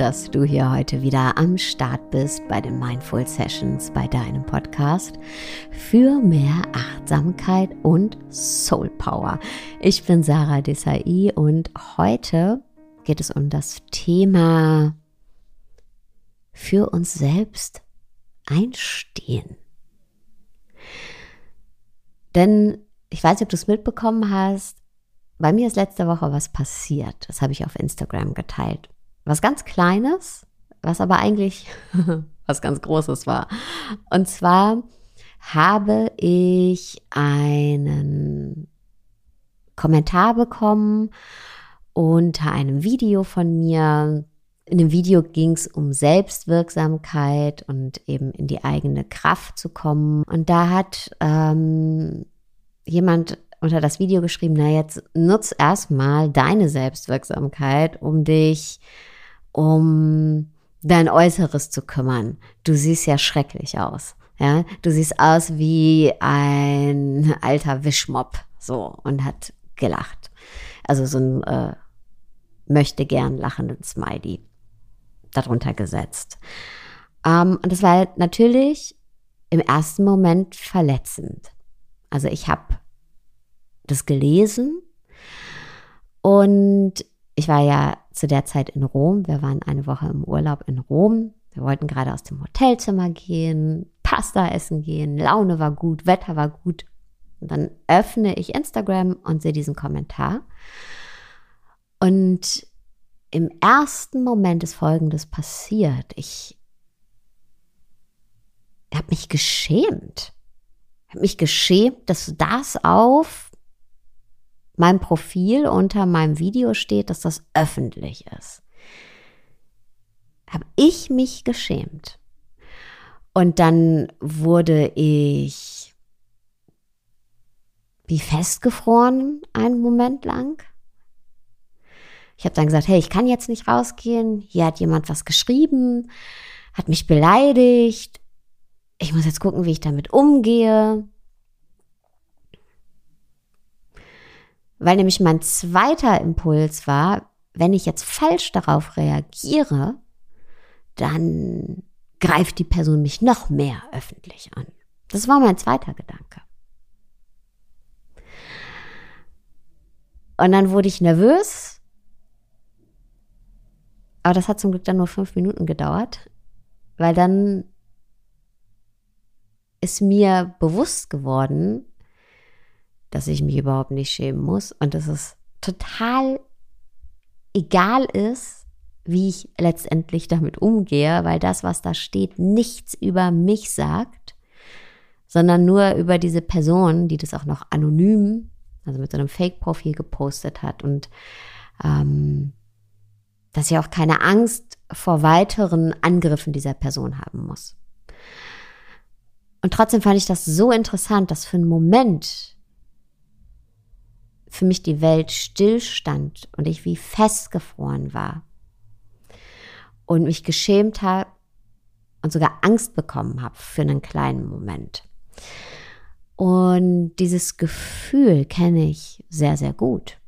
Dass du hier heute wieder am Start bist bei den Mindful Sessions, bei deinem Podcast für mehr Achtsamkeit und Soul Power. Ich bin Sarah Desai und heute geht es um das Thema für uns selbst einstehen. Denn ich weiß nicht, ob du es mitbekommen hast, bei mir ist letzte Woche was passiert. Das habe ich auf Instagram geteilt. Was ganz Kleines, was aber eigentlich was ganz Großes war. Und zwar habe ich einen Kommentar bekommen unter einem Video von mir. In dem Video ging es um Selbstwirksamkeit und eben in die eigene Kraft zu kommen. Und da hat ähm, jemand unter das Video geschrieben, na jetzt nutz erstmal deine Selbstwirksamkeit, um dich um dein Äußeres zu kümmern. Du siehst ja schrecklich aus. Ja, du siehst aus wie ein alter Wischmopp, so, und hat gelacht. Also so ein äh, möchte gern lachenden Smiley darunter gesetzt. Ähm, und das war natürlich im ersten Moment verletzend. Also ich habe das gelesen und ich war ja zu der Zeit in Rom. Wir waren eine Woche im Urlaub in Rom. Wir wollten gerade aus dem Hotelzimmer gehen, Pasta essen gehen, Laune war gut, Wetter war gut. Und dann öffne ich Instagram und sehe diesen Kommentar. Und im ersten Moment ist Folgendes passiert. Ich habe mich geschämt. Ich habe mich geschämt, dass das auf meinem Profil unter meinem Video steht, dass das öffentlich ist. Habe ich mich geschämt. Und dann wurde ich wie festgefroren einen Moment lang. Ich habe dann gesagt, hey, ich kann jetzt nicht rausgehen. Hier hat jemand was geschrieben, hat mich beleidigt. Ich muss jetzt gucken, wie ich damit umgehe. Weil nämlich mein zweiter Impuls war, wenn ich jetzt falsch darauf reagiere, dann greift die Person mich noch mehr öffentlich an. Das war mein zweiter Gedanke. Und dann wurde ich nervös. Aber das hat zum Glück dann nur fünf Minuten gedauert, weil dann ist mir bewusst geworden, dass ich mich überhaupt nicht schämen muss und dass es total egal ist, wie ich letztendlich damit umgehe, weil das, was da steht, nichts über mich sagt, sondern nur über diese Person, die das auch noch anonym, also mit so einem Fake-Profil gepostet hat und ähm, dass ich auch keine Angst vor weiteren Angriffen dieser Person haben muss. Und trotzdem fand ich das so interessant, dass für einen Moment für mich die Welt stillstand und ich wie festgefroren war und mich geschämt habe und sogar Angst bekommen habe für einen kleinen Moment. Und dieses Gefühl kenne ich sehr, sehr gut.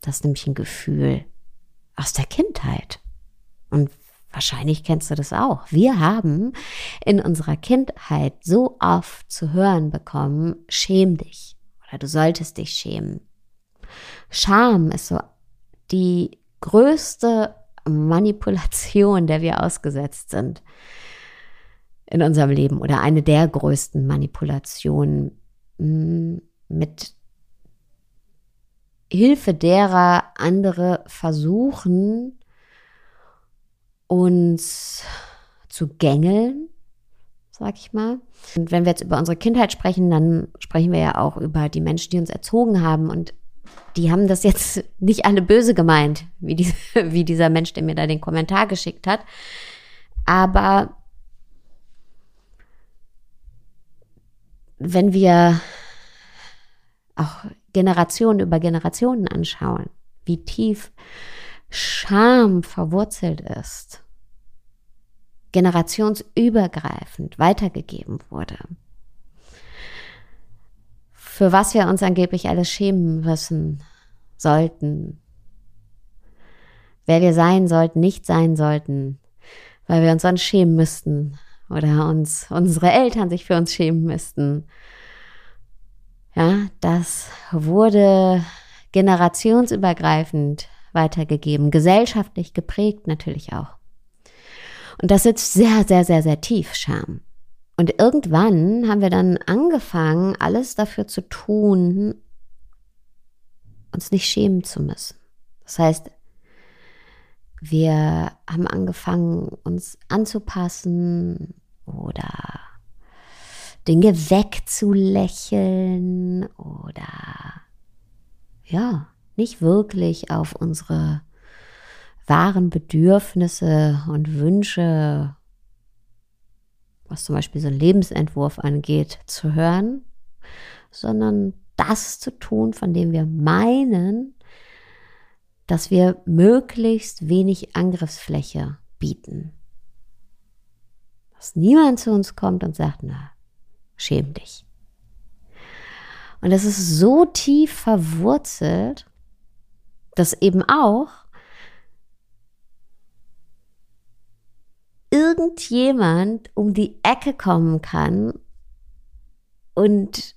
Das ist nämlich ein Gefühl aus der Kindheit. Und wahrscheinlich kennst du das auch. Wir haben in unserer Kindheit so oft zu hören bekommen, schäm dich oder du solltest dich schämen. Scham ist so die größte Manipulation, der wir ausgesetzt sind in unserem Leben oder eine der größten Manipulationen mm, mit Hilfe derer andere versuchen, uns zu gängeln, sag ich mal. Und wenn wir jetzt über unsere Kindheit sprechen, dann sprechen wir ja auch über die Menschen, die uns erzogen haben. Und die haben das jetzt nicht alle böse gemeint, wie, die, wie dieser Mensch, der mir da den Kommentar geschickt hat. Aber wenn wir auch Generationen über Generationen anschauen, wie tief Scham verwurzelt ist, generationsübergreifend weitergegeben wurde, für was wir uns angeblich alles schämen müssen, sollten. wer wir sein sollten, nicht sein sollten, weil wir uns sonst schämen müssten oder uns unsere Eltern sich für uns schämen müssten. Ja, das wurde generationsübergreifend weitergegeben, gesellschaftlich geprägt natürlich auch. Und das sitzt sehr, sehr, sehr, sehr tief, Scham. Und irgendwann haben wir dann angefangen, alles dafür zu tun, uns nicht schämen zu müssen. Das heißt, wir haben angefangen, uns anzupassen oder Dinge wegzulächeln oder ja, nicht wirklich auf unsere wahren Bedürfnisse und Wünsche, was zum Beispiel so ein Lebensentwurf angeht, zu hören, sondern das zu tun, von dem wir meinen, dass wir möglichst wenig Angriffsfläche bieten. Dass niemand zu uns kommt und sagt, na, schäm dich. Und das ist so tief verwurzelt, dass eben auch irgendjemand um die Ecke kommen kann und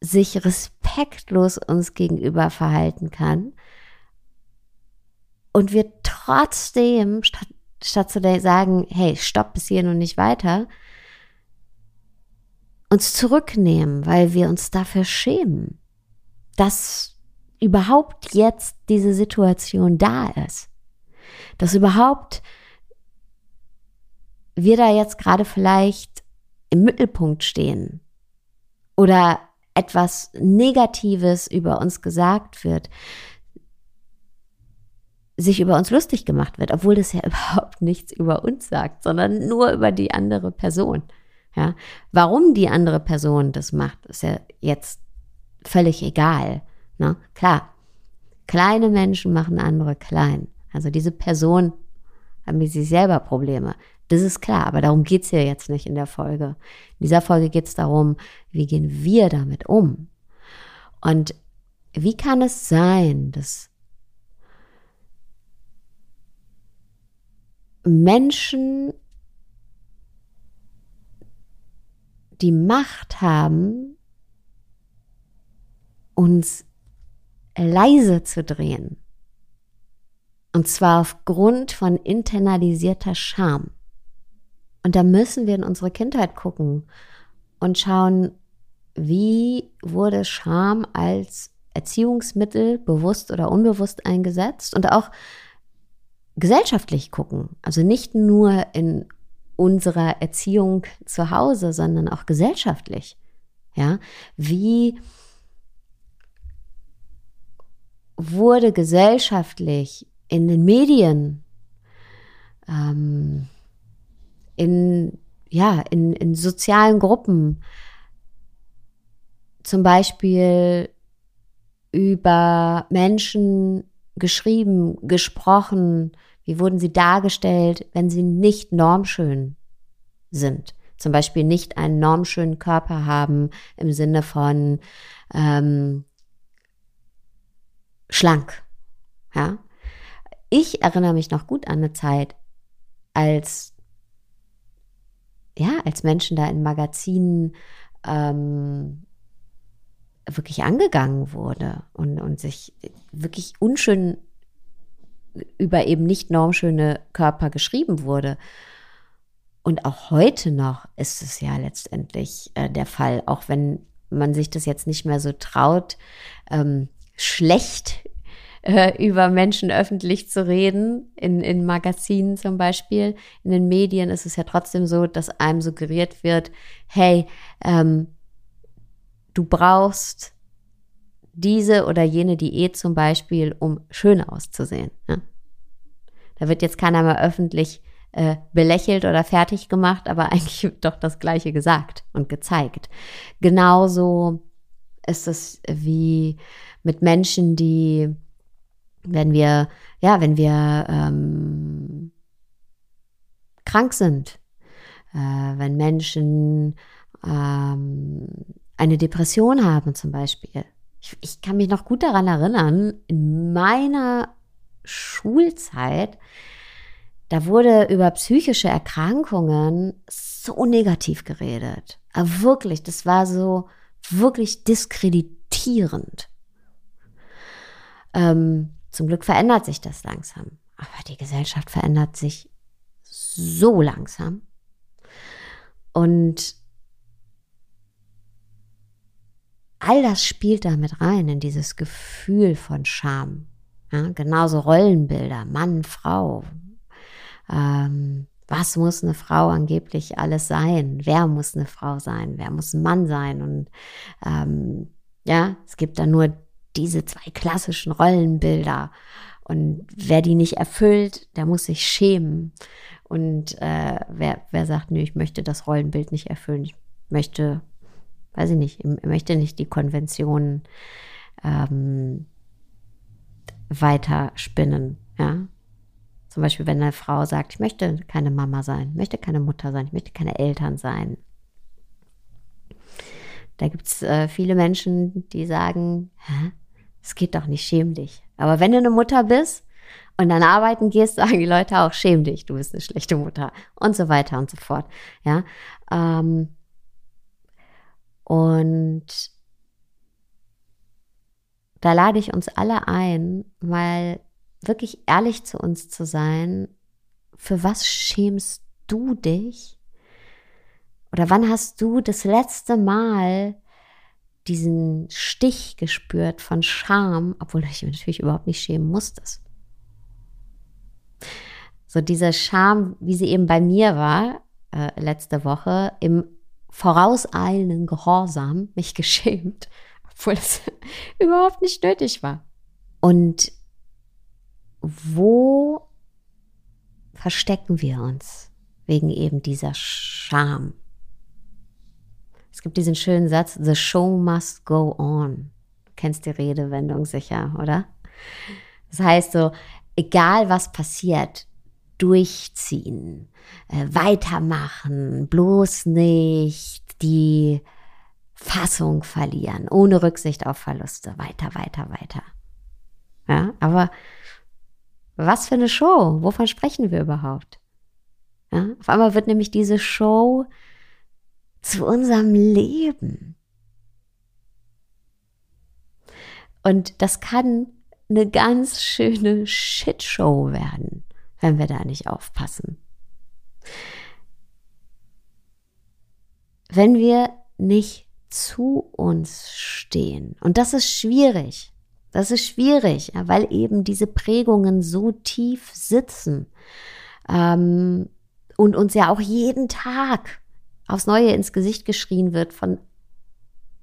sich respektlos uns gegenüber verhalten kann und wir trotzdem, statt, statt zu sagen, hey, stopp bis hier und nicht weiter, uns zurücknehmen, weil wir uns dafür schämen, dass überhaupt jetzt diese Situation da ist. Dass überhaupt wir da jetzt gerade vielleicht im Mittelpunkt stehen oder etwas Negatives über uns gesagt wird, sich über uns lustig gemacht wird, obwohl das ja überhaupt nichts über uns sagt, sondern nur über die andere Person. Ja, warum die andere Person das macht, ist ja jetzt völlig egal. Ne? Klar, kleine Menschen machen andere klein. Also diese Person hat mit sich selber Probleme. Das ist klar, aber darum geht's hier jetzt nicht in der Folge. In dieser Folge geht's darum, wie gehen wir damit um? Und wie kann es sein, dass Menschen die Macht haben, uns leise zu drehen. Und zwar aufgrund von internalisierter Scham. Und da müssen wir in unsere Kindheit gucken und schauen, wie wurde Scham als Erziehungsmittel bewusst oder unbewusst eingesetzt und auch gesellschaftlich gucken. Also nicht nur in unserer Erziehung zu Hause, sondern auch gesellschaftlich. Ja, wie wurde gesellschaftlich in den Medien, ähm, in, ja, in, in sozialen Gruppen, zum Beispiel über Menschen geschrieben, gesprochen, wie wurden sie dargestellt, wenn sie nicht normschön sind? Zum Beispiel nicht einen normschönen Körper haben im Sinne von ähm, schlank. Ja? Ich erinnere mich noch gut an eine Zeit, als ja, als Menschen da in Magazinen ähm, wirklich angegangen wurde und, und sich wirklich unschön über eben nicht normschöne Körper geschrieben wurde. Und auch heute noch ist es ja letztendlich äh, der Fall, auch wenn man sich das jetzt nicht mehr so traut, ähm, schlecht äh, über Menschen öffentlich zu reden, in, in Magazinen zum Beispiel. In den Medien ist es ja trotzdem so, dass einem suggeriert wird, hey, ähm, du brauchst diese oder jene Diät zum Beispiel, um schön auszusehen. Ne? Da wird jetzt keiner mehr öffentlich äh, belächelt oder fertig gemacht, aber eigentlich wird doch das Gleiche gesagt und gezeigt. Genauso ist es wie mit Menschen, die, wenn wir, ja, wenn wir ähm, krank sind, äh, wenn Menschen ähm, eine Depression haben zum Beispiel, ich, ich kann mich noch gut daran erinnern, in meiner Schulzeit, da wurde über psychische Erkrankungen so negativ geredet. Aber wirklich, das war so wirklich diskreditierend. Ähm, zum Glück verändert sich das langsam. Aber die Gesellschaft verändert sich so langsam. Und all das spielt da mit rein in dieses Gefühl von Scham. Ja, genauso Rollenbilder, Mann, Frau. Ähm, was muss eine Frau angeblich alles sein? Wer muss eine Frau sein? Wer muss ein Mann sein? Und ähm, ja, es gibt da nur diese zwei klassischen Rollenbilder. Und wer die nicht erfüllt, der muss sich schämen. Und äh, wer, wer sagt, nö, ich möchte das Rollenbild nicht erfüllen, ich möchte, weiß ich nicht, ich möchte nicht die Konventionen ähm, weiter spinnen, ja. Zum Beispiel, wenn eine Frau sagt, ich möchte keine Mama sein, möchte keine Mutter sein, ich möchte keine Eltern sein. Da gibt es äh, viele Menschen, die sagen, Hä? Es geht doch nicht, schäm dich. Aber wenn du eine Mutter bist und dann arbeiten gehst, sagen die Leute auch, schäm dich, du bist eine schlechte Mutter und so weiter und so fort. Ja. Ähm, und da lade ich uns alle ein, mal wirklich ehrlich zu uns zu sein. Für was schämst du dich? Oder wann hast du das letzte Mal diesen Stich gespürt von Scham, obwohl du dich natürlich überhaupt nicht schämen musstest? So diese Scham, wie sie eben bei mir war, äh, letzte Woche, im vorauseilenden Gehorsam mich geschämt, obwohl es überhaupt nicht nötig war. Und wo verstecken wir uns wegen eben dieser Scham? Es gibt diesen schönen Satz, The show must go on. Du kennst die Redewendung sicher, oder? Das heißt so, egal was passiert, durchziehen, äh, weitermachen, bloß nicht die Fassung verlieren, ohne Rücksicht auf Verluste, weiter, weiter, weiter. Ja, aber was für eine Show? Wovon sprechen wir überhaupt? Ja, auf einmal wird nämlich diese Show zu unserem Leben. Und das kann eine ganz schöne Shitshow werden, wenn wir da nicht aufpassen. Wenn wir nicht zu uns stehen, und das ist schwierig, das ist schwierig, weil eben diese Prägungen so tief sitzen ähm, und uns ja auch jeden Tag aufs Neue ins Gesicht geschrien wird von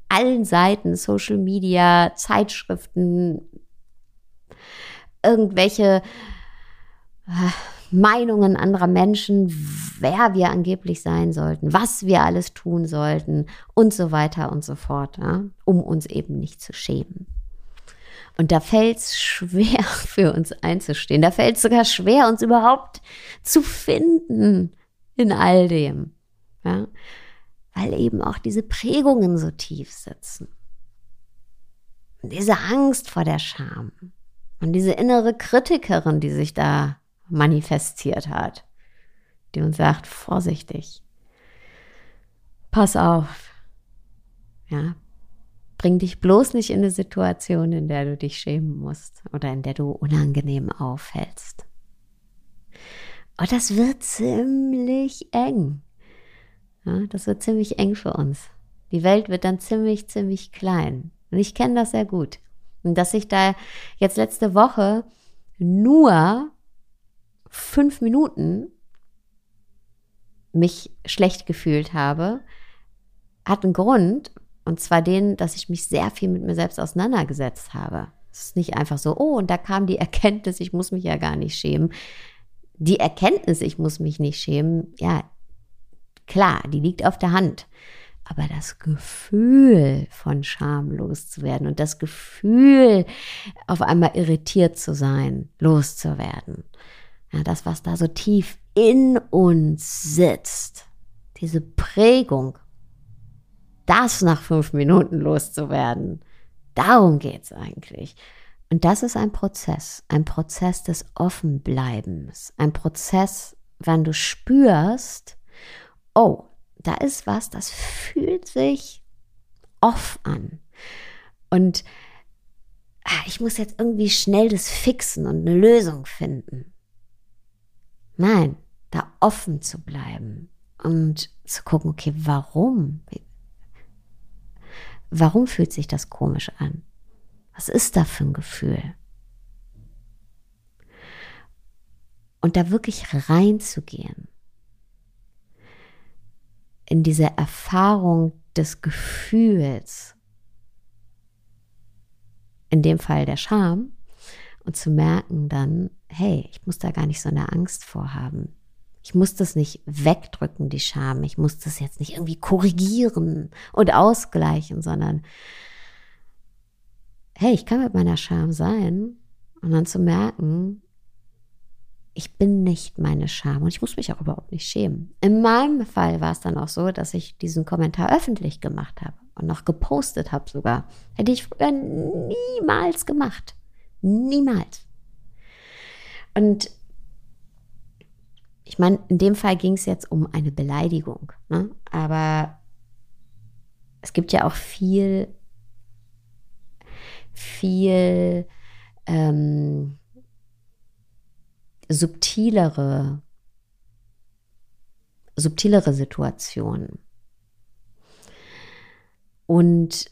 allen Seiten, Social Media, Zeitschriften, irgendwelche äh, Meinungen anderer Menschen, wer wir angeblich sein sollten, was wir alles tun sollten und so weiter und so fort, ja, um uns eben nicht zu schämen. Und da fällt es schwer für uns einzustehen. Da fällt es sogar schwer, uns überhaupt zu finden in all dem. Ja? Weil eben auch diese Prägungen so tief sitzen. Und diese Angst vor der Scham. Und diese innere Kritikerin, die sich da manifestiert hat. Die uns sagt, vorsichtig. Pass auf. Ja, Bring dich bloß nicht in eine Situation, in der du dich schämen musst oder in der du unangenehm auffällst. Und das wird ziemlich eng. Ja, das wird ziemlich eng für uns. Die Welt wird dann ziemlich, ziemlich klein. Und ich kenne das sehr gut. Und dass ich da jetzt letzte Woche nur fünf Minuten mich schlecht gefühlt habe, hat einen Grund, und zwar den, dass ich mich sehr viel mit mir selbst auseinandergesetzt habe. Es ist nicht einfach so, oh, und da kam die Erkenntnis, ich muss mich ja gar nicht schämen. Die Erkenntnis, ich muss mich nicht schämen, ja, klar, die liegt auf der Hand. Aber das Gefühl von Scham loszuwerden und das Gefühl, auf einmal irritiert zu sein, loszuwerden. Ja, das, was da so tief in uns sitzt, diese Prägung das nach fünf Minuten loszuwerden. Darum geht es eigentlich. Und das ist ein Prozess, ein Prozess des Offenbleibens, ein Prozess, wenn du spürst, oh, da ist was, das fühlt sich off an. Und ah, ich muss jetzt irgendwie schnell das fixen und eine Lösung finden. Nein, da offen zu bleiben und zu gucken, okay, warum? Warum fühlt sich das komisch an? Was ist da für ein Gefühl? Und da wirklich reinzugehen in diese Erfahrung des Gefühls, in dem Fall der Scham, und zu merken dann, hey, ich muss da gar nicht so eine Angst vorhaben. Ich muss das nicht wegdrücken, die Scham. Ich muss das jetzt nicht irgendwie korrigieren und ausgleichen, sondern hey, ich kann mit meiner Scham sein und dann zu merken, ich bin nicht meine Scham und ich muss mich auch überhaupt nicht schämen. In meinem Fall war es dann auch so, dass ich diesen Kommentar öffentlich gemacht habe und noch gepostet habe sogar. Hätte ich früher niemals gemacht. Niemals. Und ich meine, in dem Fall ging es jetzt um eine Beleidigung, ne? aber es gibt ja auch viel viel ähm, subtilere, subtilere Situationen. Und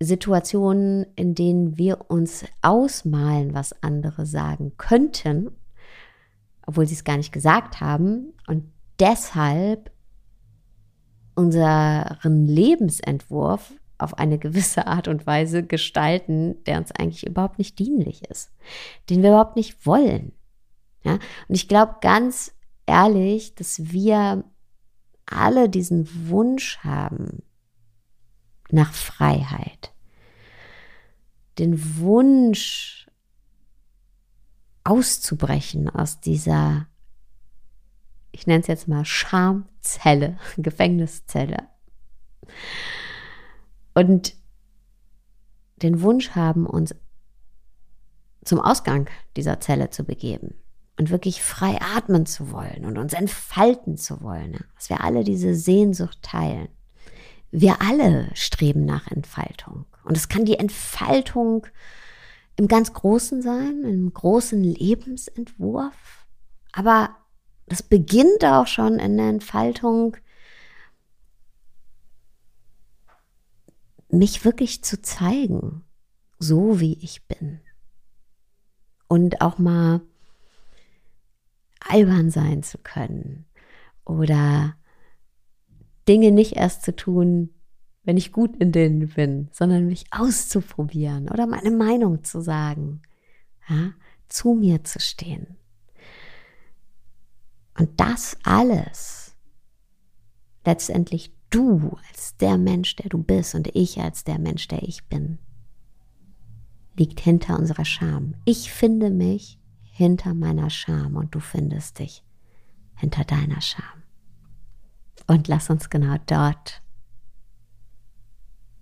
Situationen, in denen wir uns ausmalen, was andere sagen könnten, obwohl sie es gar nicht gesagt haben, und deshalb unseren Lebensentwurf auf eine gewisse Art und Weise gestalten, der uns eigentlich überhaupt nicht dienlich ist, den wir überhaupt nicht wollen. Ja? Und ich glaube ganz ehrlich, dass wir alle diesen Wunsch haben nach Freiheit, den Wunsch auszubrechen aus dieser, ich nenne es jetzt mal Schamzelle, Gefängniszelle. Und den Wunsch haben, uns zum Ausgang dieser Zelle zu begeben und wirklich frei atmen zu wollen und uns entfalten zu wollen, dass wir alle diese Sehnsucht teilen. Wir alle streben nach Entfaltung. Und es kann die Entfaltung im ganz Großen sein, im großen Lebensentwurf. Aber das beginnt auch schon in der Entfaltung mich wirklich zu zeigen, so wie ich bin. Und auch mal albern sein zu können oder Dinge nicht erst zu tun, wenn ich gut in denen bin, sondern mich auszuprobieren oder meine Meinung zu sagen, ja, zu mir zu stehen. Und das alles letztendlich du als der Mensch, der du bist und ich als der Mensch, der ich bin, liegt hinter unserer Scham. Ich finde mich hinter meiner Scham und du findest dich hinter deiner Scham. Und lass uns genau dort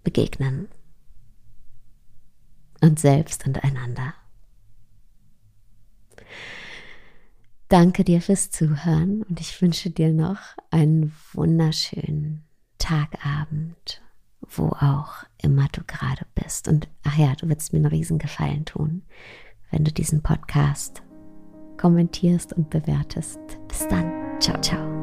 begegnen. Und selbst und einander. Danke dir fürs Zuhören und ich wünsche dir noch einen wunderschönen Tagabend, wo auch immer du gerade bist. Und ach ja, du würdest mir einen Riesengefallen tun, wenn du diesen Podcast kommentierst und bewertest. Bis dann. Ciao, ciao.